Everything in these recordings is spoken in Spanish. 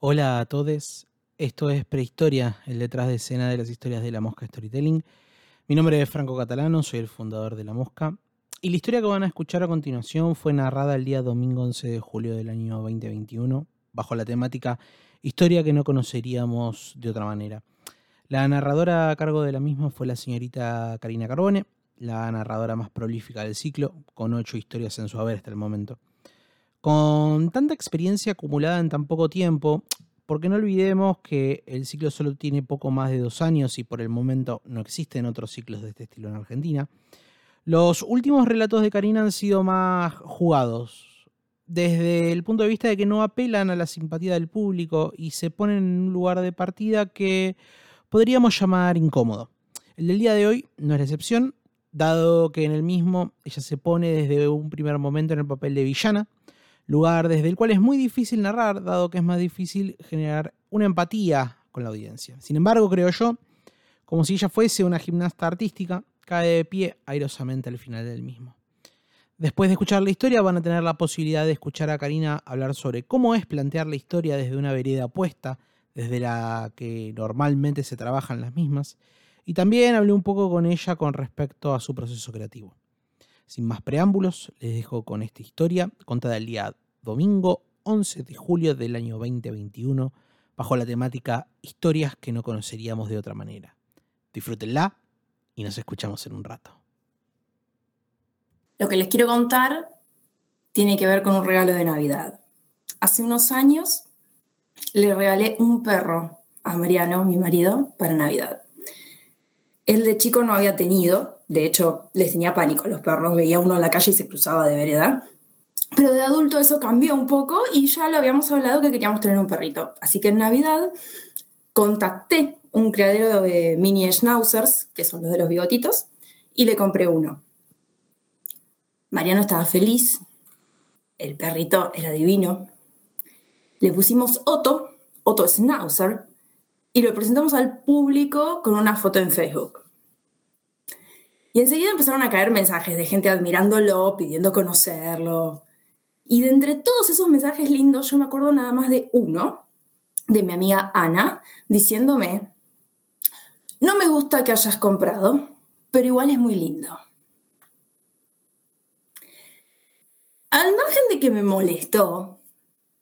Hola a todos, esto es Prehistoria, el detrás de escena de las historias de la Mosca Storytelling. Mi nombre es Franco Catalano, soy el fundador de La Mosca. Y la historia que van a escuchar a continuación fue narrada el día domingo 11 de julio del año 2021, bajo la temática Historia que no conoceríamos de otra manera. La narradora a cargo de la misma fue la señorita Karina Carbone, la narradora más prolífica del ciclo, con ocho historias en su haber hasta el momento. Con tanta experiencia acumulada en tan poco tiempo, porque no olvidemos que el ciclo solo tiene poco más de dos años y por el momento no existen otros ciclos de este estilo en Argentina, los últimos relatos de Karina han sido más jugados, desde el punto de vista de que no apelan a la simpatía del público y se ponen en un lugar de partida que podríamos llamar incómodo. El del día de hoy no es la excepción, dado que en el mismo ella se pone desde un primer momento en el papel de villana, lugar desde el cual es muy difícil narrar, dado que es más difícil generar una empatía con la audiencia. Sin embargo, creo yo, como si ella fuese una gimnasta artística, cae de pie airosamente al final del mismo. Después de escuchar la historia van a tener la posibilidad de escuchar a Karina hablar sobre cómo es plantear la historia desde una vereda opuesta, desde la que normalmente se trabajan las mismas, y también hablé un poco con ella con respecto a su proceso creativo. Sin más preámbulos, les dejo con esta historia contada el día domingo 11 de julio del año 2021 bajo la temática Historias que no conoceríamos de otra manera. Disfrútenla y nos escuchamos en un rato. Lo que les quiero contar tiene que ver con un regalo de Navidad. Hace unos años le regalé un perro a Mariano, mi marido, para Navidad. Él de chico no había tenido, de hecho les tenía pánico a los perros, veía uno en la calle y se cruzaba de vereda. Pero de adulto eso cambió un poco y ya lo habíamos hablado que queríamos tener un perrito. Así que en Navidad contacté un criadero de mini schnauzers, que son los de los bigotitos, y le compré uno. Mariano estaba feliz, el perrito era divino. Le pusimos Otto, Otto Schnauzer, y lo presentamos al público con una foto en Facebook. Y enseguida empezaron a caer mensajes de gente admirándolo, pidiendo conocerlo. Y de entre todos esos mensajes lindos, yo me acuerdo nada más de uno, de mi amiga Ana, diciéndome, no me gusta que hayas comprado, pero igual es muy lindo. Al margen de que me molestó,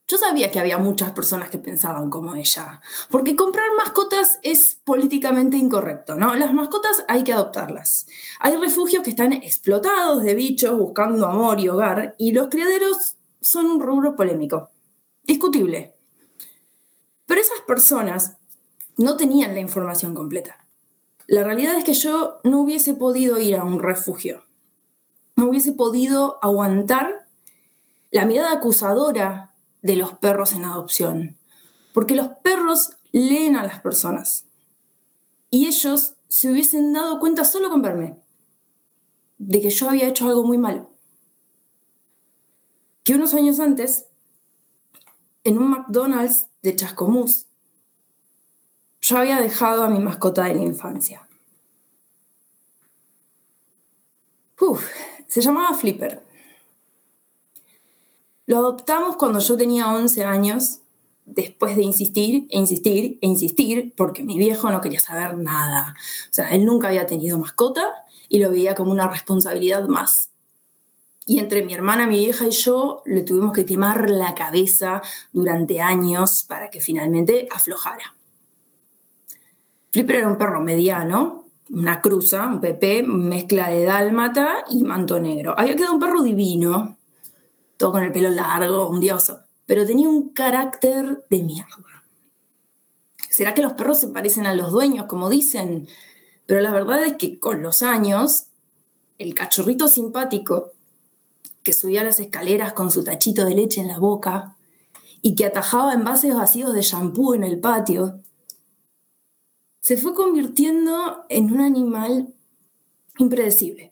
yo sabía que había muchas personas que pensaban como ella, porque comprar mascotas es políticamente incorrecto, ¿no? Las mascotas hay que adoptarlas. Hay refugios que están explotados de bichos buscando amor y hogar, y los criaderos son un rubro polémico, discutible. Pero esas personas no tenían la información completa. La realidad es que yo no hubiese podido ir a un refugio, no hubiese podido aguantar la mirada acusadora de los perros en adopción, porque los perros leen a las personas y ellos se hubiesen dado cuenta solo con verme de que yo había hecho algo muy malo. Que unos años antes, en un McDonald's de Chascomús, yo había dejado a mi mascota de la infancia. se llamaba Flipper. Lo adoptamos cuando yo tenía 11 años, después de insistir e insistir e insistir, porque mi viejo no quería saber nada. O sea, él nunca había tenido mascota y lo veía como una responsabilidad más. Y entre mi hermana, mi vieja y yo le tuvimos que quemar la cabeza durante años para que finalmente aflojara. Flipper era un perro mediano, una cruza, un PP, mezcla de dálmata y manto negro. Había quedado un perro divino, todo con el pelo largo, un dioso, pero tenía un carácter de mierda. ¿Será que los perros se parecen a los dueños, como dicen? Pero la verdad es que con los años, el cachorrito simpático que subía las escaleras con su tachito de leche en la boca y que atajaba envases vacíos de shampoo en el patio, se fue convirtiendo en un animal impredecible.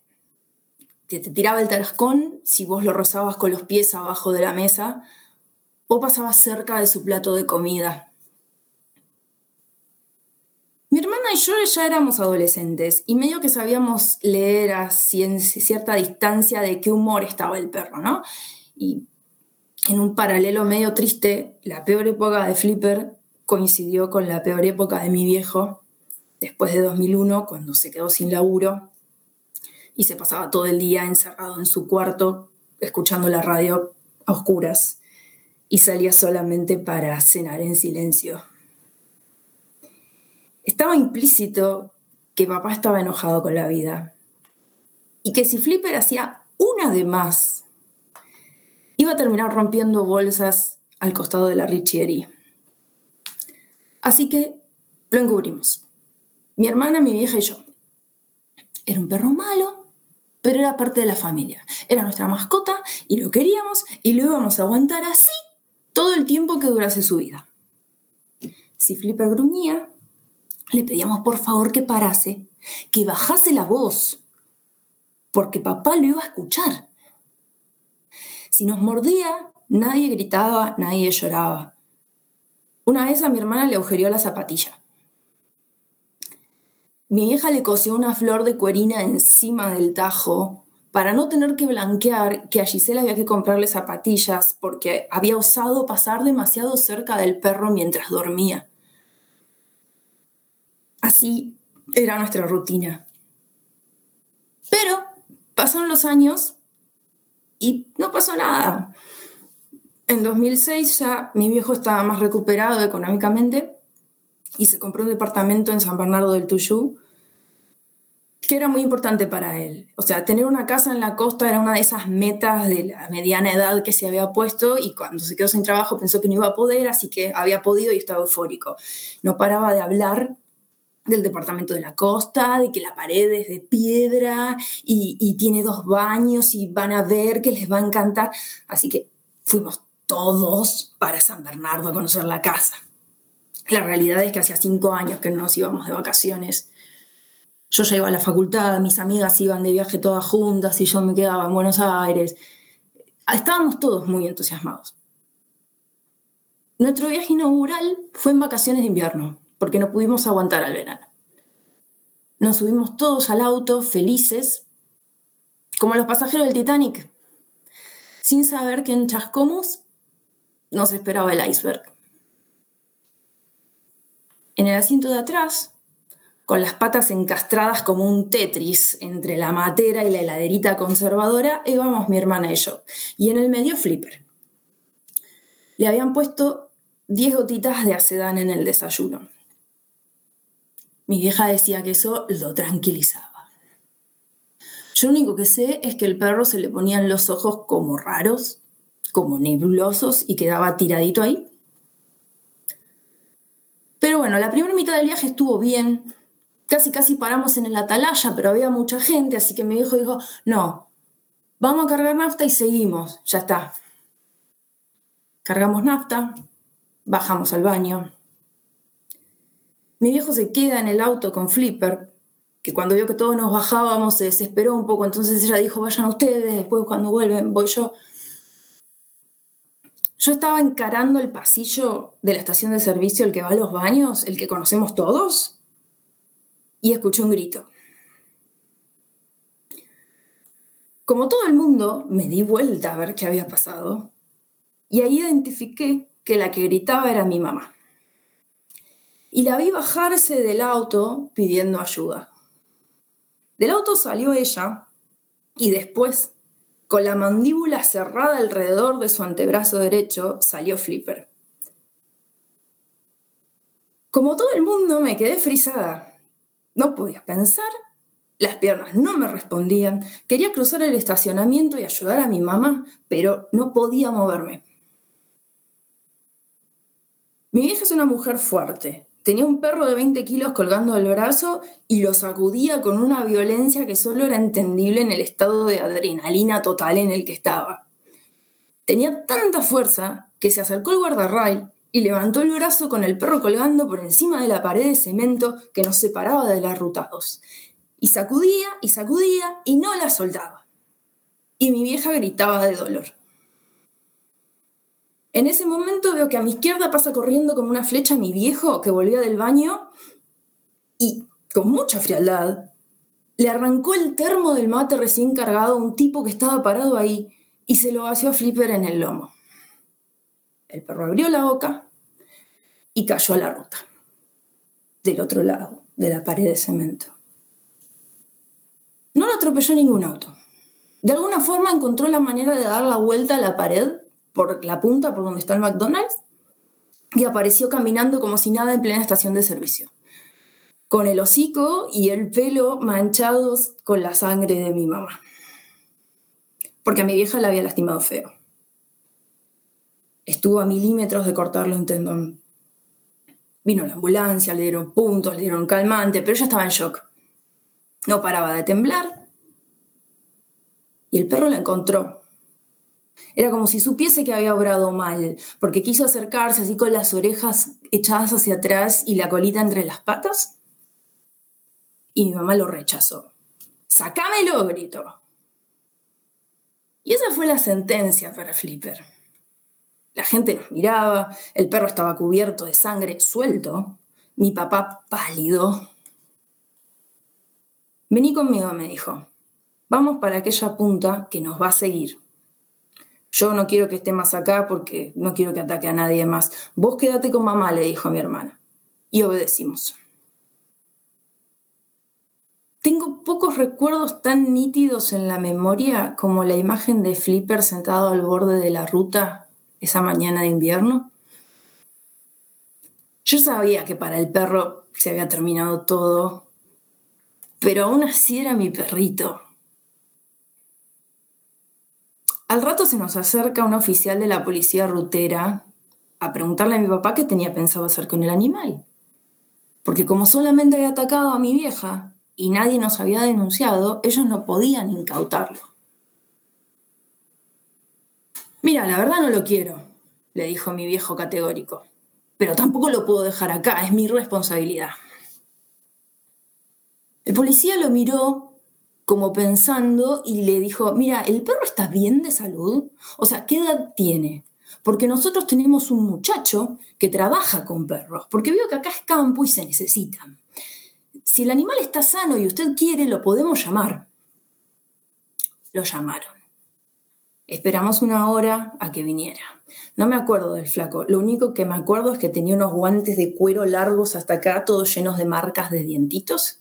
Te tiraba el tarascón si vos lo rozabas con los pies abajo de la mesa o pasabas cerca de su plato de comida. Mi hermana y yo ya éramos adolescentes y medio que sabíamos leer a cierta distancia de qué humor estaba el perro, ¿no? Y en un paralelo medio triste, la peor época de Flipper coincidió con la peor época de mi viejo, después de 2001, cuando se quedó sin laburo y se pasaba todo el día encerrado en su cuarto escuchando la radio a oscuras y salía solamente para cenar en silencio. Estaba implícito que papá estaba enojado con la vida y que si Flipper hacía una de más, iba a terminar rompiendo bolsas al costado de la Richieri. Así que lo encubrimos. Mi hermana, mi vieja y yo. Era un perro malo, pero era parte de la familia. Era nuestra mascota y lo queríamos y lo íbamos a aguantar así todo el tiempo que durase su vida. Si Flipper gruñía, le pedíamos por favor que parase, que bajase la voz, porque papá lo iba a escuchar. Si nos mordía, nadie gritaba, nadie lloraba. Una vez a mi hermana le agujereó la zapatilla. Mi vieja le cosió una flor de cuerina encima del tajo para no tener que blanquear que a Gisela había que comprarle zapatillas porque había osado pasar demasiado cerca del perro mientras dormía. Así era nuestra rutina. Pero pasaron los años y no pasó nada. En 2006 ya mi viejo estaba más recuperado económicamente y se compró un departamento en San Bernardo del Tuyú que era muy importante para él. O sea, tener una casa en la costa era una de esas metas de la mediana edad que se había puesto y cuando se quedó sin trabajo pensó que no iba a poder, así que había podido y estaba eufórico. No paraba de hablar del departamento de la costa, de que la pared es de piedra y, y tiene dos baños y van a ver que les va a encantar. Así que fuimos todos para San Bernardo a conocer la casa. La realidad es que hacía cinco años que no nos íbamos de vacaciones. Yo ya iba a la facultad, mis amigas iban de viaje todas juntas y yo me quedaba en Buenos Aires. Estábamos todos muy entusiasmados. Nuestro viaje inaugural fue en vacaciones de invierno, porque no pudimos aguantar al verano. Nos subimos todos al auto, felices, como los pasajeros del Titanic, sin saber que en Chascomús nos esperaba el iceberg. En el asiento de atrás, con las patas encastradas como un Tetris entre la matera y la heladerita conservadora, íbamos mi hermana y yo. Y en el medio Flipper. Le habían puesto 10 gotitas de acedán en el desayuno. Mi vieja decía que eso lo tranquilizaba. Yo lo único que sé es que el perro se le ponían los ojos como raros como nebulosos y quedaba tiradito ahí. Bueno, la primera mitad del viaje estuvo bien. Casi casi paramos en el atalaya, pero había mucha gente, así que mi viejo dijo, no, vamos a cargar nafta y seguimos, ya está. Cargamos nafta, bajamos al baño. Mi viejo se queda en el auto con Flipper, que cuando vio que todos nos bajábamos se desesperó un poco, entonces ella dijo, vayan ustedes, después cuando vuelven voy yo. Yo estaba encarando el pasillo de la estación de servicio, el que va a los baños, el que conocemos todos, y escuché un grito. Como todo el mundo, me di vuelta a ver qué había pasado, y ahí identifiqué que la que gritaba era mi mamá. Y la vi bajarse del auto pidiendo ayuda. Del auto salió ella y después con la mandíbula cerrada alrededor de su antebrazo derecho, salió Flipper. Como todo el mundo, me quedé frisada. No podía pensar, las piernas no me respondían, quería cruzar el estacionamiento y ayudar a mi mamá, pero no podía moverme. Mi vieja es una mujer fuerte, Tenía un perro de 20 kilos colgando del brazo y lo sacudía con una violencia que solo era entendible en el estado de adrenalina total en el que estaba. Tenía tanta fuerza que se acercó al guardarrail y levantó el brazo con el perro colgando por encima de la pared de cemento que nos separaba de la ruta 2. Y sacudía y sacudía y no la soltaba. Y mi vieja gritaba de dolor. En ese momento veo que a mi izquierda pasa corriendo como una flecha mi viejo que volvía del baño y con mucha frialdad le arrancó el termo del mate recién cargado a un tipo que estaba parado ahí y se lo vació a Flipper en el lomo. El perro abrió la boca y cayó a la ruta, del otro lado de la pared de cemento. No lo atropelló ningún auto. De alguna forma encontró la manera de dar la vuelta a la pared por la punta, por donde está el McDonald's, y apareció caminando como si nada en plena estación de servicio, con el hocico y el pelo manchados con la sangre de mi mamá, porque a mi vieja la había lastimado feo. Estuvo a milímetros de cortarle un tendón. Vino la ambulancia, le dieron puntos, le dieron calmante, pero ella estaba en shock. No paraba de temblar. Y el perro la encontró. Era como si supiese que había obrado mal, porque quiso acercarse así con las orejas echadas hacia atrás y la colita entre las patas. Y mi mamá lo rechazó. ¡Sácamelo! gritó. Y esa fue la sentencia para Flipper. La gente nos miraba, el perro estaba cubierto de sangre, suelto, mi papá pálido. Vení conmigo, me dijo. Vamos para aquella punta que nos va a seguir. Yo no quiero que esté más acá porque no quiero que ataque a nadie más. Vos quédate con mamá, le dijo a mi hermana. Y obedecimos. Tengo pocos recuerdos tan nítidos en la memoria como la imagen de Flipper sentado al borde de la ruta esa mañana de invierno. Yo sabía que para el perro se había terminado todo, pero aún así era mi perrito. Al rato se nos acerca un oficial de la policía rutera a preguntarle a mi papá qué tenía pensado hacer con el animal. Porque como solamente había atacado a mi vieja y nadie nos había denunciado, ellos no podían incautarlo. Mira, la verdad no lo quiero, le dijo mi viejo categórico, pero tampoco lo puedo dejar acá, es mi responsabilidad. El policía lo miró como pensando y le dijo, mira, ¿el perro está bien de salud? O sea, ¿qué edad tiene? Porque nosotros tenemos un muchacho que trabaja con perros, porque veo que acá es campo y se necesitan. Si el animal está sano y usted quiere, lo podemos llamar. Lo llamaron. Esperamos una hora a que viniera. No me acuerdo del flaco. Lo único que me acuerdo es que tenía unos guantes de cuero largos hasta acá, todos llenos de marcas de dientitos.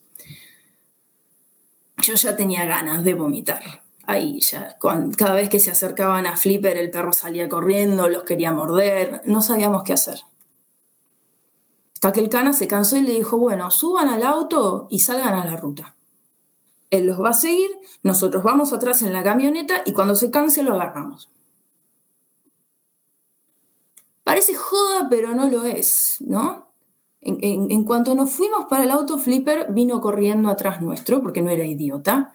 Yo ya tenía ganas de vomitar. Ahí ya, cada vez que se acercaban a Flipper, el perro salía corriendo, los quería morder. No sabíamos qué hacer. Hasta que el cana se cansó y le dijo, bueno, suban al auto y salgan a la ruta. Él los va a seguir, nosotros vamos atrás en la camioneta y cuando se canse lo agarramos. Parece joda, pero no lo es, ¿no? En, cuanto nos fuimos para el auto, Flipper vino corriendo atrás nuestro, porque no era idiota.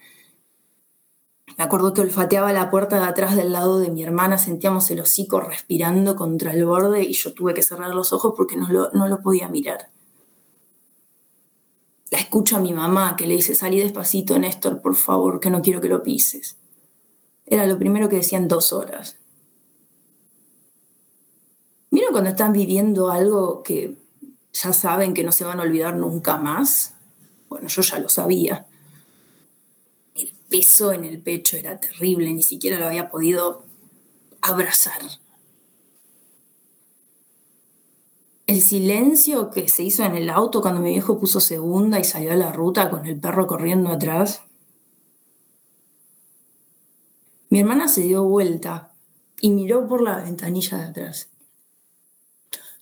Me acuerdo que olfateaba la puerta de atrás del lado de mi hermana, sentíamos el hocico respirando contra el borde y yo tuve que cerrar los ojos porque no lo podía mirar la escucho a mi mamá que le dice, salí despacito, Néstor, por favor, que no quiero que lo pises. Era lo primero que decían dos horas. Miren cuando están viviendo algo que ya saben que no se van a olvidar nunca más. Bueno, yo ya lo sabía. El peso en el pecho era terrible, ni siquiera lo había podido abrazar. el silencio que se hizo en el auto cuando mi viejo puso segunda y salió a la ruta con el perro corriendo atrás. Mi hermana se dio vuelta y miró por la ventanilla de atrás.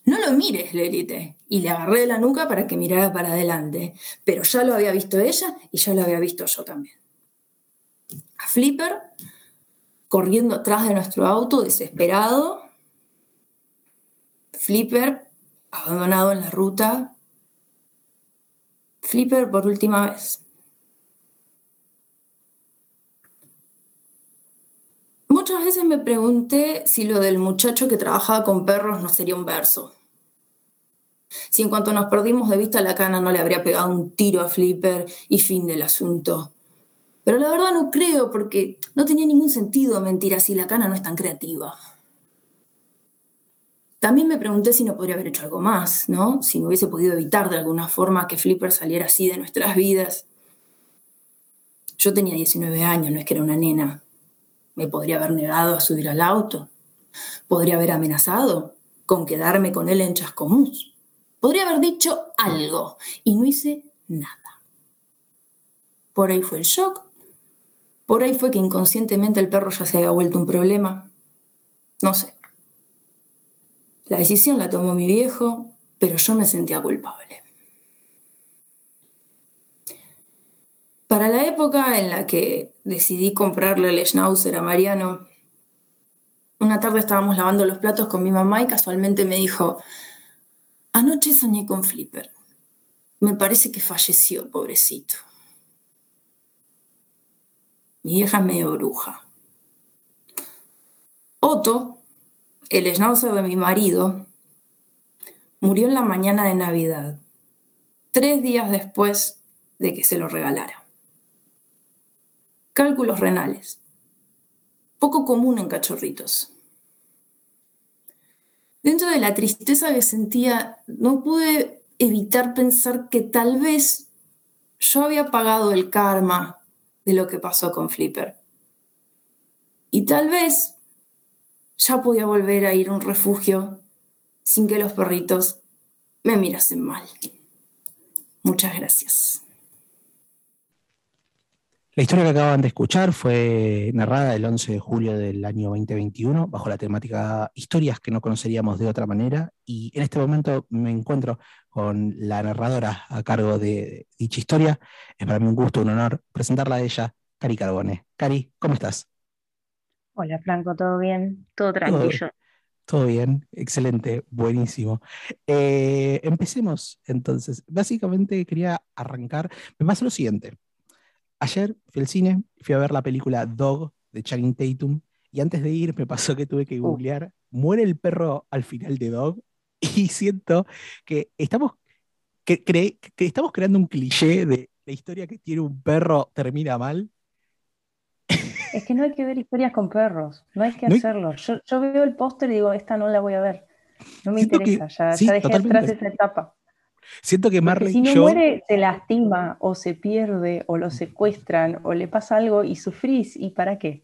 No lo mires, le grité, y le agarré de la nuca para que mirara para adelante, pero ya lo había visto ella y ya lo había visto yo también. A Flipper, corriendo atrás de nuestro auto, desesperado. Flipper abandonado en la ruta. Flipper por última vez. Muchas veces me pregunté si lo del muchacho que trabajaba con perros no sería un verso. Si en cuanto nos perdimos de vista la cana no le habría pegado un tiro a Flipper y fin del asunto. Pero la verdad no creo porque no tenía ningún sentido mentir así, la cana no es tan creativa. También me pregunté si no podría haber hecho algo más, ¿no? Si no hubiese podido evitar de alguna forma que Flipper saliera así de nuestras vidas. Yo tenía 19 años, no es que era una nena. Me podría haber negado a subir al auto. Podría haber amenazado. con quedarme con él en Chascomús. Podría haber dicho algo y no hice nada. Por ahí fue el shock, por ahí fue que inconscientemente el perro ya se había vuelto un problema. No sé. La decisión la tomó mi viejo, pero yo me sentía culpable. Para la época en la que decidí comprarle el Schnauzer a Mariano, una tarde estábamos lavando los platos con mi mamá y casualmente me dijo, anoche soñé con Flipper. Me parece que falleció, pobrecito. Mi vieja es medio bruja. Otto, el schnauzer de mi marido, murió en la mañana de Navidad, tres días después de que se lo regalara. Cálculos renales. Poco común en cachorritos. Dentro de la tristeza que sentía, no pude evitar pensar que tal vez yo había pagado el karma de lo que pasó con Flipper. Y tal vez ya podía volver a ir a un refugio sin que los perritos me mirasen mal. Muchas gracias. La historia que acaban de escuchar fue narrada el 11 de julio del año 2021 bajo la temática Historias que no conoceríamos de otra manera y en este momento me encuentro con la narradora a cargo de dicha historia. Es para mí un gusto, un honor presentarla a ella, Cari Carbone. Cari, ¿cómo estás? Hola Franco, ¿todo bien? Todo tranquilo. Todo, bien, excelente, buenísimo. Eh, empecemos entonces. Básicamente quería arrancar. Me pasa lo siguiente. Ayer fui al cine, fui a ver la película Dog de Channing Tatum y antes de ir me pasó que tuve que uh. googlear, muere el perro al final de Dog y siento que estamos, que, que estamos creando un cliché de la historia que tiene un perro termina mal. Es que no hay que ver historias con perros, no hay que hacerlo. Yo, veo el póster y digo, esta no la voy a ver. No me interesa, ya, ya dejé atrás esa etapa. Siento que Marley si no muere, se lastima o se pierde o lo secuestran o le pasa algo y sufrís. ¿Y para qué?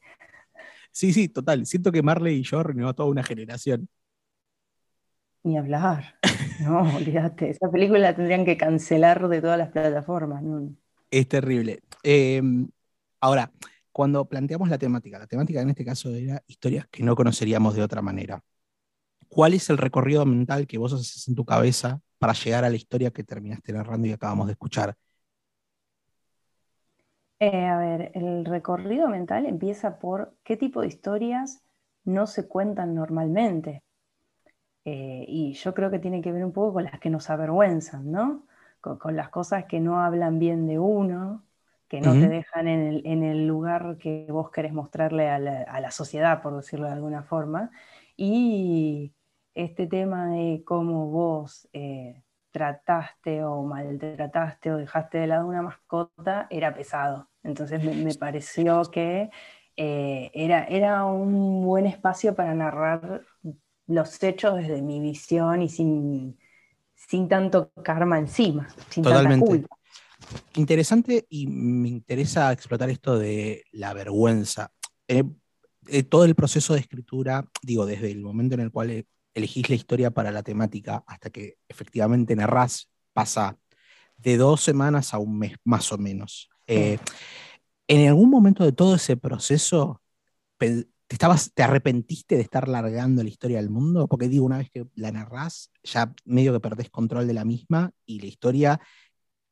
Sí, sí, total. Siento que Marley y yo reunió a toda una generación. Ni hablar. No, olvídate. Esa película la tendrían que cancelar de todas las plataformas. Es terrible. Em, ahora, cuando planteamos la temática, la temática en este caso era historias que no conoceríamos de otra manera. ¿Cuál es el recorrido mental que vos haces en tu cabeza para llegar a la historia que terminaste narrando y acabamos de escuchar? Eh, a ver, el recorrido mental empieza por qué tipo de historias no se cuentan normalmente. Eh, y yo creo que tiene que ver un poco con las que nos avergüenzan, ¿no? Con, las cosas que no hablan bien de uno, que no te dejan en el, lugar que vos querés mostrarle a la, a la, sociedad, por decirlo de alguna forma. Y este tema de cómo vos eh, trataste o maltrataste o dejaste de lado una mascota era pesado. Entonces me, pareció que eh, era, era un buen espacio para narrar los hechos desde mi visión y sin, sin tanto karma encima, sin Totalmente. Tanta culpa. Interesante y me interesa explotar esto de la vergüenza. Eh, todo el proceso de escritura, digo, desde el momento en el cual elegís la historia para la temática hasta que efectivamente narrás, pasa de dos semanas a un mes más o menos. Eh, ¿En algún momento de todo ese proceso te, estabas, te arrepentiste de estar largando la historia del mundo? Porque digo, una vez que la narrás, ya medio que perdés control de la misma y la historia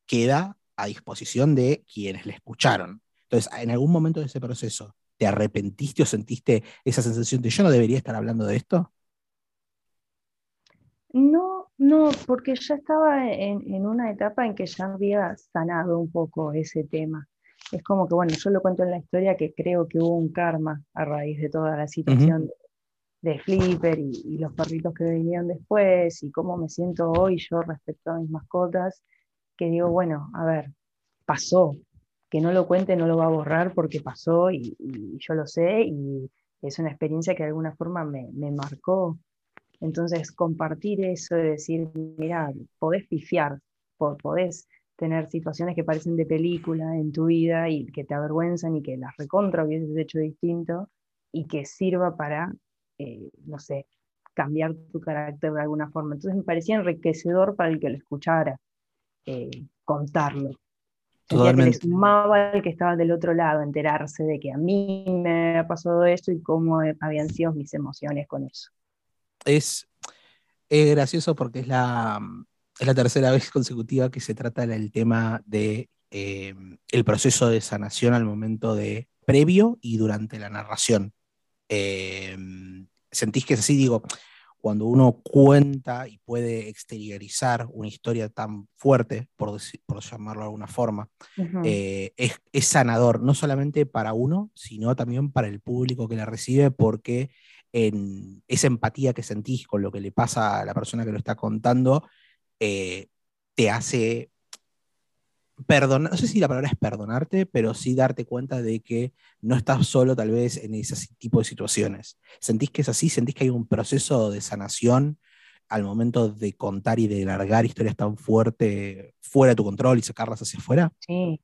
queda a disposición de quienes la escucharon. Entonces, en algún momento de ese proceso, ¿te arrepentiste o sentiste esa sensación de yo no debería estar hablando de esto? No, no, porque ya estaba en, una etapa en que ya había sanado un poco ese tema. Es como que, bueno, yo lo cuento en la historia que creo que hubo un karma a raíz de toda la situación de, Flipper y, los perritos que vinieron después y cómo me siento hoy yo respecto a mis mascotas, que digo, bueno, a ver, pasó, que no lo cuente no lo va a borrar porque pasó y, yo lo sé y es una experiencia que de alguna forma me, me marcó entonces, compartir eso de decir, mira, podés pifiar, podés tener situaciones que parecen de película en tu vida y que te avergüenzan y que las recontra hubieses hecho distinto y que sirva para, eh, no sé, cambiar tu carácter de alguna forma. Entonces me parecía enriquecedor para el que lo escuchara eh, contarlo. Que le sumaba al que estaba del otro lado, enterarse de que a mí me ha pasado esto y cómo habían sido mis emociones con eso. Es, es gracioso porque es la, es la tercera vez consecutiva que se trata del tema de eh, el proceso de sanación al momento de previo y durante la narración. Eh, ¿Sentís que es así? Digo, cuando uno cuenta y puede exteriorizar una historia tan fuerte, por, por llamarlo de alguna forma, eh, es, sanador, no solamente para uno, sino también para el público que la recibe, porque en esa empatía que sentís con lo que le pasa a la persona que lo está contando, eh, te hace perdonar, no sé si la palabra es perdonarte, pero sí darte cuenta de que no estás solo tal vez en ese tipo de situaciones. ¿Sentís que es así? ¿Sentís que hay un proceso de sanación al momento de contar y de largar historias tan fuertes fuera de tu control y sacarlas hacia afuera? Sí,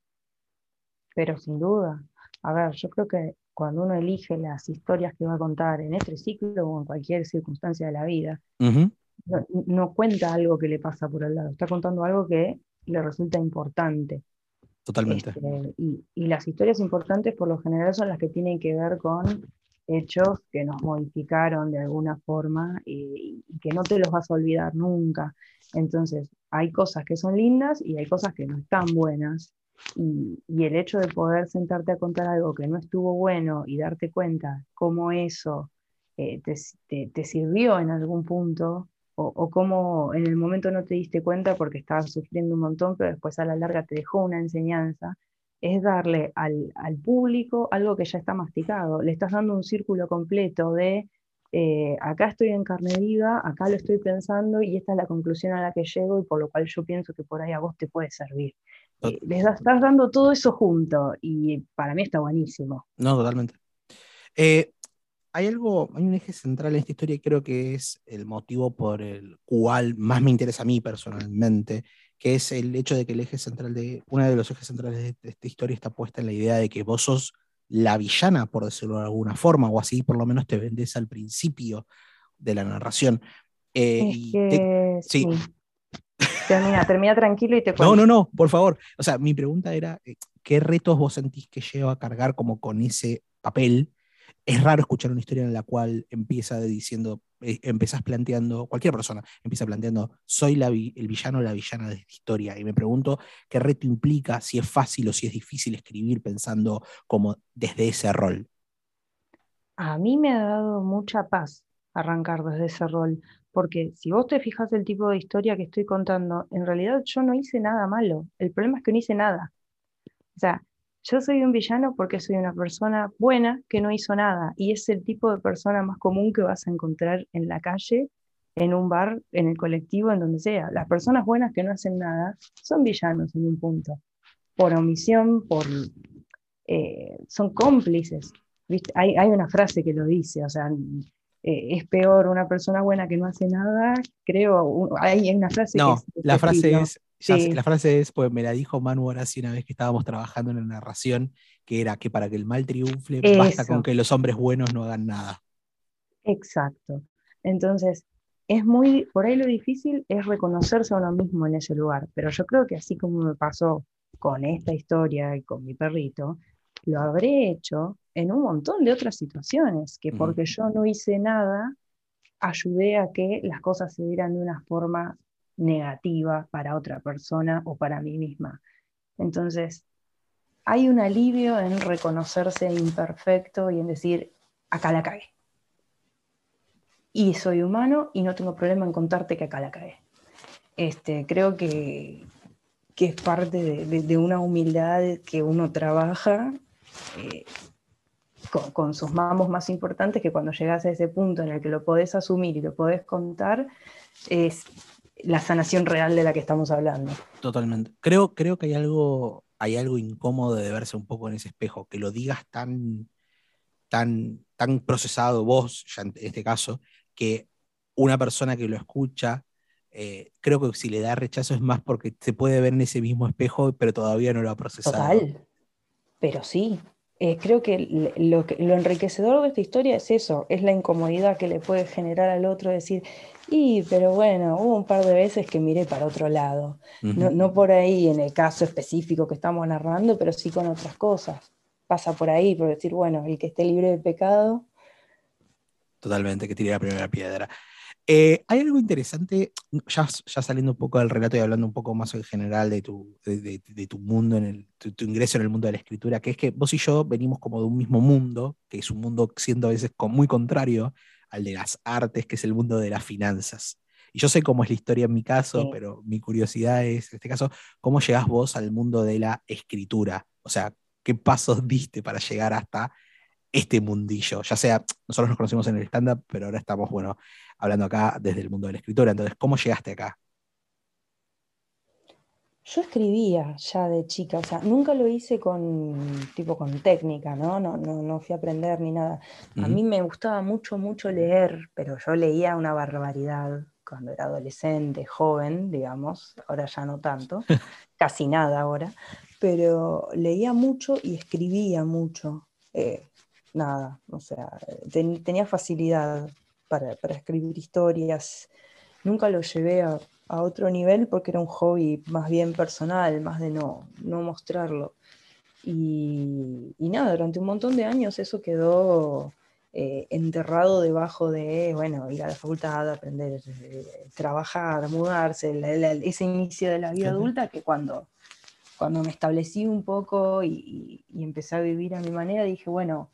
pero sin duda. A ver, yo creo que cuando uno elige las historias que va a contar en este ciclo o en cualquier circunstancia de la vida, no, no, cuenta algo que le pasa por el lado, está contando algo que le resulta importante. Totalmente. Este, y, y, las historias importantes por lo general son las que tienen que ver con hechos que nos modificaron de alguna forma y, que no te los vas a olvidar nunca. Entonces, hay cosas que son lindas y hay cosas que no están buenas. Y, el hecho de poder sentarte a contar algo que no estuvo bueno y darte cuenta cómo eso eh, te, te, sirvió en algún punto, o, o cómo en el momento no te diste cuenta porque estabas sufriendo un montón, pero después a la larga te dejó una enseñanza, es darle al, al público algo que ya está masticado. Le estás dando un círculo completo de eh, acá estoy en carne viva, acá lo estoy pensando y esta es la conclusión a la que llego y por lo cual yo pienso que por ahí a vos te puede servir. Eh, les estás dando todo eso junto y para mí está buenísimo. No, totalmente. Eh, hay algo, hay un eje central en esta historia y creo que es el motivo por el cual más me interesa a mí personalmente, que es el hecho de que el eje central de, uno de los ejes centrales de, esta historia está puesta en la idea de que vos sos la villana, por decirlo de alguna forma, o así por lo menos te vendes al principio de la narración. Eh, sí. Termina, termina tranquilo y te cuento. No, no, no, por favor. O sea, mi pregunta era, eh, ¿qué retos vos sentís que lleva a cargar como con ese papel es raro escuchar una historia en la cual empieza diciendo, eh, empezás planteando, cualquier persona empieza planteando, soy la, el villano o la villana de esta historia. Y me pregunto qué reto implica, si es fácil o si es difícil escribir pensando como desde ese rol. A mí me ha dado mucha paz arrancar desde ese rol, porque si vos te fijas el tipo de historia que estoy contando, en realidad yo no hice nada malo. El problema es que no hice nada. O sea, yo soy un villano porque soy una persona buena que no hizo nada y es el tipo de persona más común que vas a encontrar en la calle, en un bar, en el colectivo, en donde sea. Las personas buenas que no hacen nada son villanos en un punto, por omisión, por eh, son cómplices. Hay, hay, una frase que lo dice, o sea, eh, es peor una persona buena que no hace nada, creo, hay una frase no, la frase es la frase es, pues me la dijo Manu Horacio una vez que estábamos trabajando en la narración, que era que para que el mal triunfe, basta con que los hombres buenos no hagan nada. Exacto. Entonces, es muy, por ahí lo difícil es reconocerse a uno mismo en ese lugar, pero yo creo que así como me pasó con esta historia y con mi perrito, lo habré hecho en un montón de otras situaciones, que porque yo no hice nada, ayudé a que las cosas se dieran de una forma negativa para otra persona o para mí misma. Entonces, hay un alivio en reconocerse imperfecto y en decir, acá la cagué. Y soy humano y no tengo problema en contarte que acá la cagué. Este, creo que, que es parte de, una humildad que uno trabaja eh, con, con, sus mamos más importantes, que cuando llegas a ese punto en el que lo podés asumir y lo podés contar, es la sanación real de la que estamos hablando. Totalmente. Creo, creo que hay algo, hay algo incómodo de verse un poco en ese espejo, que lo digas tan, tan, tan procesado vos, ya en este caso, que una persona que lo escucha, eh, creo que si le da rechazo es más porque se puede ver en ese mismo espejo, pero todavía no lo ha procesado. Total. Pero sí, eh, creo que lo, lo, enriquecedor de esta historia es eso, es la incomodidad que le puede generar al otro decir, y, pero bueno, hubo un par de veces que miré para otro lado. no, no, por ahí en el caso específico que estamos narrando, pero sí con otras cosas. Pasa por ahí, por decir, bueno, el que esté libre de pecado. Totalmente, que tire la primera piedra. Eh, hay algo interesante, ya, ya, saliendo un poco del relato y hablando un poco más en general de tu, de, tu mundo, en el, tu, ingreso en el mundo de la escritura, que es que vos y yo venimos como de un mismo mundo, que es un mundo siendo a veces muy contrario al de las artes, que es el mundo de las finanzas. Y yo sé cómo es la historia en mi caso, pero mi curiosidad es, en este caso, ¿cómo llegás vos al mundo de la escritura? O sea, ¿qué pasos diste para llegar hasta este mundillo. Ya sea, nosotros nos conocimos en el stand-up, pero ahora estamos, bueno, hablando acá desde el mundo de la escritura. Entonces, ¿cómo llegaste acá? Yo escribía ya de chica, o sea, nunca lo hice con tipo con técnica, ¿no? No, no, no fui a aprender ni nada. A mí me gustaba mucho, mucho leer, pero yo leía una barbaridad cuando era adolescente, joven, digamos, ahora ya no tanto, casi nada ahora, pero leía mucho y escribía mucho. Eh, nada, o sea, tenía facilidad para, escribir historias. Nunca lo llevé a, otro nivel porque era un hobby más bien personal, más de no, no mostrarlo. Y, nada, durante un montón de años eso quedó eh, enterrado debajo de, bueno, ir a la facultad, aprender, eh, trabajar, mudarse, ese inicio de la vida adulta que cuando, cuando me establecí un poco y, y, empecé a vivir a mi manera, dije, bueno,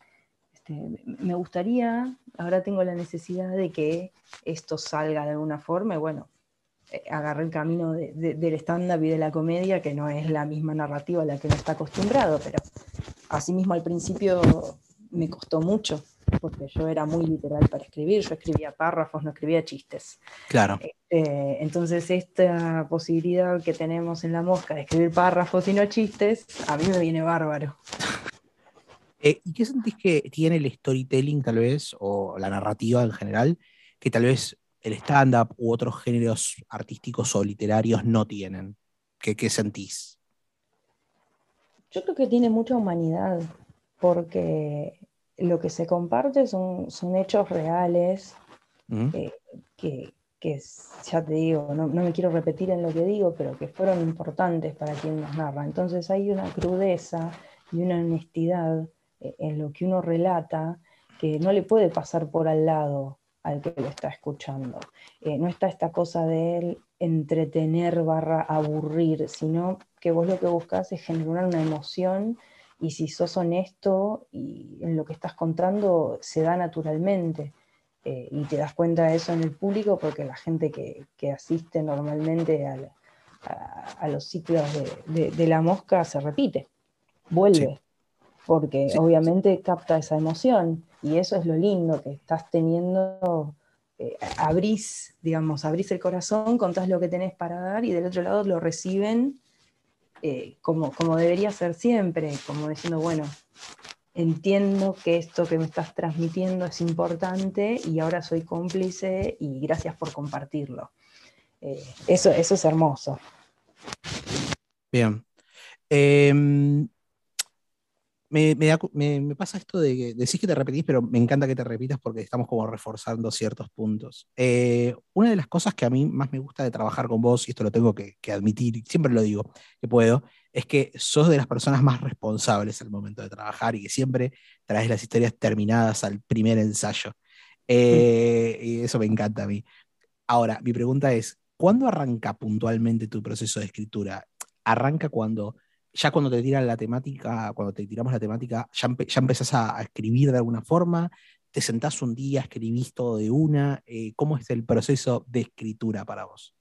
este, me gustaría, ahora tengo la necesidad de que esto salga de alguna forma, y bueno, eh, agarré el camino del stand-up y de la comedia, que no es la misma narrativa a la que uno está acostumbrado, pero asimismo al principio me costó mucho, porque yo era muy literal para escribir, yo escribía párrafos, no escribía chistes. Claro. Este, entonces esta posibilidad que tenemos en la mosca de escribir párrafos y no chistes, a mí me viene bárbaro. Eh, ¿Y qué sentís que tiene el storytelling, tal vez, o la narrativa en general, que tal vez el stand-up u otros géneros artísticos o literarios no tienen? ¿Qué, qué sentís? Yo creo que tiene mucha humanidad, porque lo que se comparte son, son hechos reales, eh, que, que, ya te digo, no, no, me quiero repetir en lo que digo, pero que fueron importantes para quien nos narra. Entonces hay una crudeza y una honestidad en lo que uno relata que no le puede pasar por al lado al que lo está escuchando. Eh, no está esta cosa de entretener barra aburrir, sino que vos lo que buscas es generar una emoción y si sos honesto y en lo que estás contando se da naturalmente. Eh, y te das cuenta de eso en el público porque la gente que, asiste normalmente a, los ciclos de, la mosca se repite, vuelve porque obviamente capta esa emoción y eso es lo lindo que estás teniendo, eh, abrís, digamos, abrís el corazón, contás lo que tenés para dar y del otro lado lo reciben eh, como, como debería ser siempre, como diciendo, bueno, entiendo que esto que me estás transmitiendo es importante y ahora soy cómplice y gracias por compartirlo. Eh, eso, eso es hermoso. Bien. Em, me, me, pasa esto de que decís que te repetís, pero me encanta que te repitas porque estamos como reforzando ciertos puntos. Eh, una de las cosas que a mí más me gusta de trabajar con vos, y esto lo tengo que, admitir, y siempre lo digo que puedo, es que sos de las personas más responsables al momento de trabajar y que siempre traes las historias terminadas al primer ensayo. Eh, y eso me encanta a mí. Ahora, mi pregunta es, ¿cuándo arranca puntualmente tu proceso de escritura? ¿Arranca cuando ya cuando te tiran la te tiramos la temática, ya, ya empezás a, escribir de alguna forma, te sentás un día, escribís todo de una, eh, ¿cómo es el proceso de escritura para vos?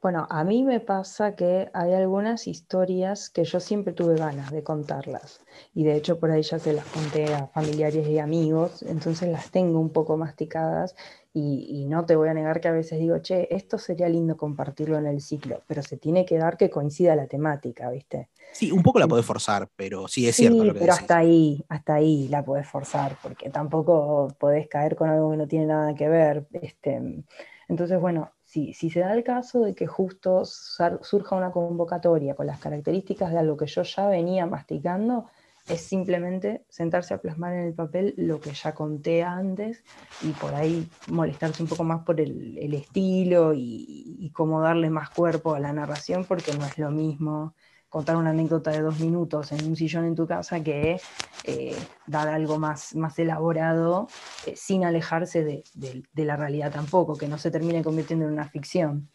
Bueno, a mí me pasa que hay algunas historias que yo siempre tuve ganas de contarlas y de hecho por ahí ya se las conté a familiares y amigos, entonces las tengo un poco masticadas y, no te voy a negar que a veces digo, che, esto sería lindo compartirlo en el ciclo, pero se tiene que dar que coincida la temática, ¿viste? Sí, un poco la podés forzar, pero sí es cierto. lo que pero hasta ahí, hasta ahí la podés forzar, porque tampoco podés caer con algo que no tiene nada que ver. Este, entonces, bueno, si, si se da el caso de que justo surja una convocatoria con las características de algo que yo ya venía masticando, es simplemente sentarse a plasmar en el papel lo que ya conté antes y por ahí molestarse un poco más por el, estilo y, cómo darle más cuerpo a la narración, porque no es lo mismo contar una anécdota de dos minutos en un sillón en tu casa que eh, dar algo más, más elaborado eh, sin alejarse de, la realidad tampoco, que no se termine convirtiendo en una ficción.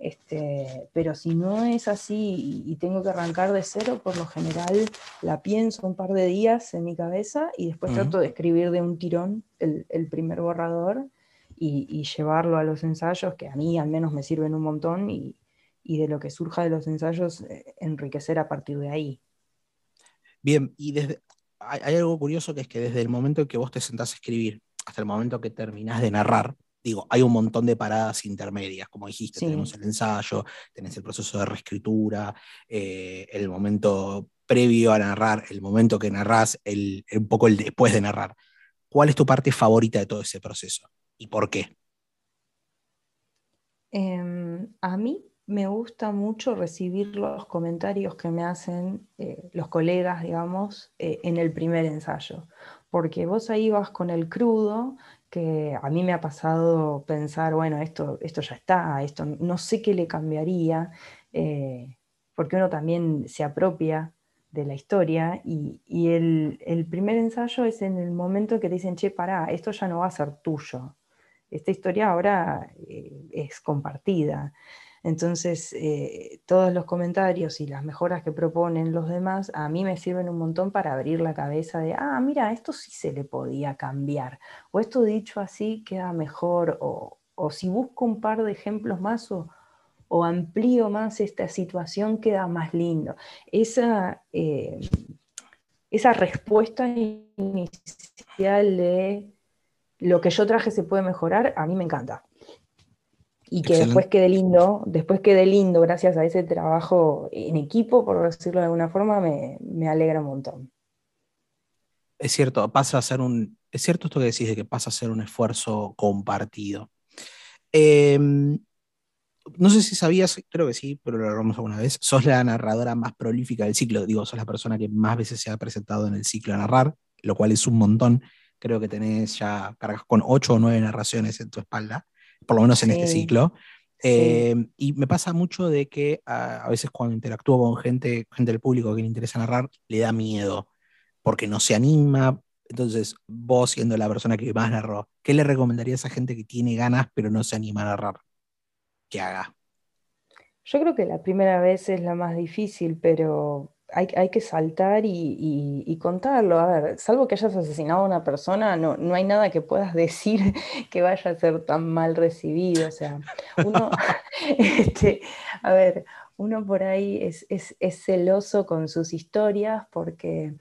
Este, pero si no es así y, tengo que arrancar de cero, por lo general la pienso un par de días en mi cabeza y después trato de escribir de un tirón el, primer borrador y, llevarlo a los ensayos, que a mí al menos me sirven un montón, y, de lo que surja de los ensayos, eh, enriquecer a partir de ahí. Bien, y desde, hay, hay, algo curioso que es que desde el momento en que vos te sentás a escribir hasta el momento que terminás de narrar, digo, hay un montón de paradas intermedias, como dijiste, tenemos el ensayo, tenés el proceso de reescritura, eh, el momento previo a narrar, el momento que narrás, el, un poco el después de narrar. ¿Cuál es tu parte favorita de todo ese proceso y por qué? Em, a mí me gusta mucho recibir los comentarios que me hacen eh, los colegas, digamos, eh, en el primer ensayo, porque vos ahí vas con el crudo que a mí me ha pasado pensar, bueno, esto, esto ya está, esto no sé qué le cambiaría, eh, porque uno también se apropia de la historia y, el, primer ensayo es en el momento que te dicen, che, pará, esto ya no va a ser tuyo, esta historia ahora eh, es compartida. Entonces, eh, todos los comentarios y las mejoras que proponen los demás a mí me sirven un montón para abrir la cabeza de, ah, mira, esto sí se le podía cambiar, o esto dicho así queda mejor, o, si busco un par de ejemplos más o, amplío más esta situación, queda más lindo. Esa, eh, esa respuesta inicial de lo que yo traje se puede mejorar, a mí me encanta y que después quede lindo, después quede lindo gracias a ese trabajo en equipo, por decirlo de alguna forma, me, alegra un montón. Es cierto, pasa a ser un, es cierto esto que decís de que pasa a ser un esfuerzo compartido. Em, no sé si sabías, creo que sí, pero lo hablamos alguna vez, sos la narradora más prolífica del ciclo, digo, sos la persona que más veces se ha presentado en el ciclo a narrar, lo cual es un montón, creo que tenés ya, cargas con ocho o nueve narraciones en tu espalda por lo menos en este ciclo. Eh, y me pasa mucho de que a, veces cuando interactúo con gente, gente del público que le interesa narrar, le da miedo, porque no se anima. Entonces, vos siendo la persona que más narró, ¿qué le recomendaría a esa gente que tiene ganas pero no se anima a narrar? Que haga. Yo creo que la primera vez es la más difícil, pero hay, que saltar y, contarlo. A ver, salvo que hayas asesinado a una persona, no, no hay nada que puedas decir que vaya a ser tan mal recibido. O sea, uno, este, a ver, uno por ahí es, celoso con sus historias porque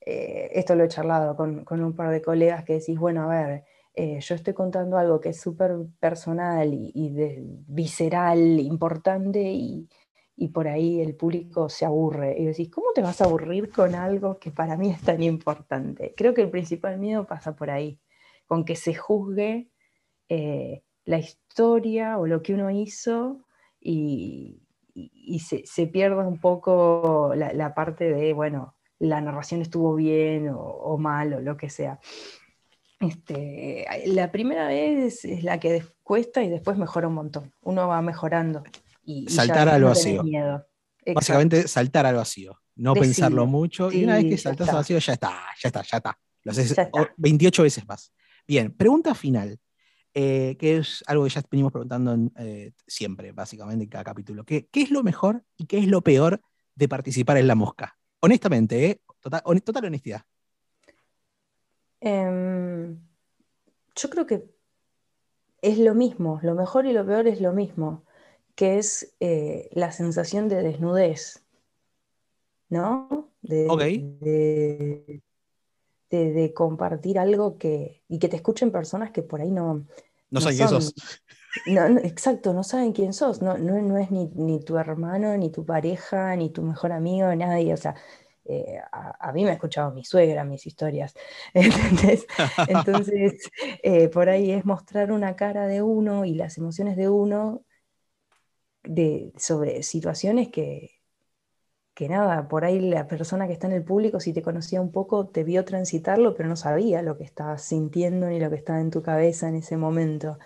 eh, esto lo he charlado con, un par de colegas que decís, bueno, a ver, eh, yo estoy contando algo que es súper personal y, visceral, importante y y por ahí el público se aburre. Y decís, ¿cómo te vas a aburrir con algo que para mí es tan importante? Creo que el principal miedo pasa por ahí, con que se juzgue eh, la historia o lo que uno hizo y, se, pierda un poco la, parte de, bueno, la narración estuvo bien o, mal o lo que sea. Este, la primera vez es la que cuesta y después mejora un montón. Uno va mejorando saltar al vacío. Básicamente saltar al vacío, no pensarlo mucho y una vez que saltas al vacío ya está, ya está, ya está. Lo haces 28 veces más. Bien, pregunta final, eh, que es algo que ya venimos preguntando eh, siempre, básicamente en cada capítulo. ¿Qué, ¿Qué, es lo mejor y qué es lo peor de participar en La Mosca? Honestamente, ¿eh? total, total honestidad. Em, yo creo que es lo mismo, lo mejor y lo peor es lo mismo que es eh, la sensación de desnudez, ¿no? De, de, compartir algo que, y que te escuchen personas que por ahí no... No, saben quién sos. exacto, no saben quién sos, no, no, es ni, tu hermano, ni tu pareja, ni tu mejor amigo, nadie, o sea, eh, a, mí me ha escuchado mi suegra, mis historias. Entonces, eh, por ahí es mostrar una cara de uno y las emociones de uno de, sobre situaciones que, que nada, por ahí la persona que está en el público, si te conocía un poco, te vio transitarlo, pero no sabía lo que estabas sintiendo ni lo que estaba en tu cabeza en ese momento.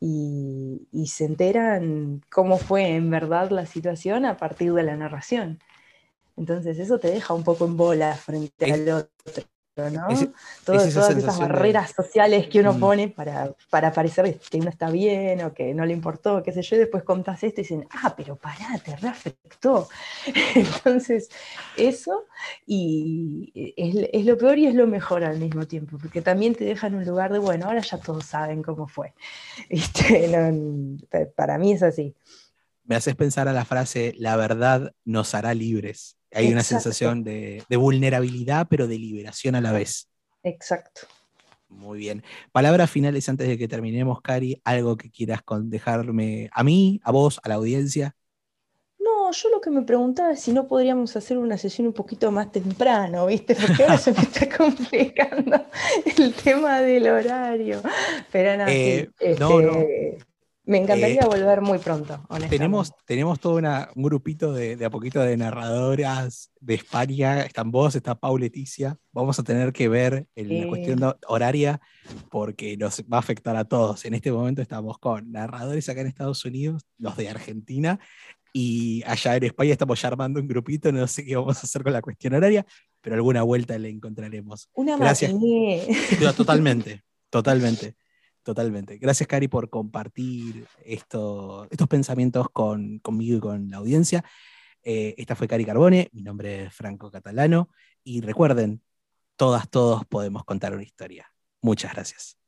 Y, se enteran cómo fue en verdad la situación a partir de la narración. Entonces eso te deja un poco en bola frente al otro. Todas esas barreras sociales que uno mm. pone para, para parecer que uno está bien o que no le importó, qué sé yo, y después contas esto y dicen, ah, pero pará, te reafectó. Entonces, eso y es, lo peor y es lo mejor al mismo tiempo, porque también te dejan un lugar de, bueno, ahora ya todos saben cómo fue. para mí es así. Me haces pensar a la frase, la verdad nos hará libres. Hay una sensación de, vulnerabilidad, pero de liberación a la vez. Exacto. Muy bien. Palabras finales antes de que terminemos, Cari. ¿Algo que quieras dejarme a mí, a vos, a la audiencia? No, yo lo que me preguntaba es si no podríamos hacer una sesión un poquito más temprano, ¿viste? Porque ahora se me está complicando el tema del horario. Pero no, eh, no, no. Me encantaría eh, volver muy pronto, Tenemos, tenemos todo un grupito de, a poquito de narradoras de España. Están vos, está Pau Leticia. Vamos a tener que ver la cuestión horaria porque nos va a afectar a todos. En este momento estamos con narradores acá en Estados Unidos, los de Argentina, y allá en España estamos ya armando un grupito. No sé qué vamos a hacer con la cuestión horaria, pero alguna vuelta le encontraremos. Una Gracias. Totalmente, totalmente. Totalmente. Gracias, Cari, por compartir estos pensamientos conmigo y con la audiencia. Eh, esta fue Cari Carbone, mi nombre es Franco Catalano, y recuerden, todas, todos podemos contar una historia. Muchas gracias.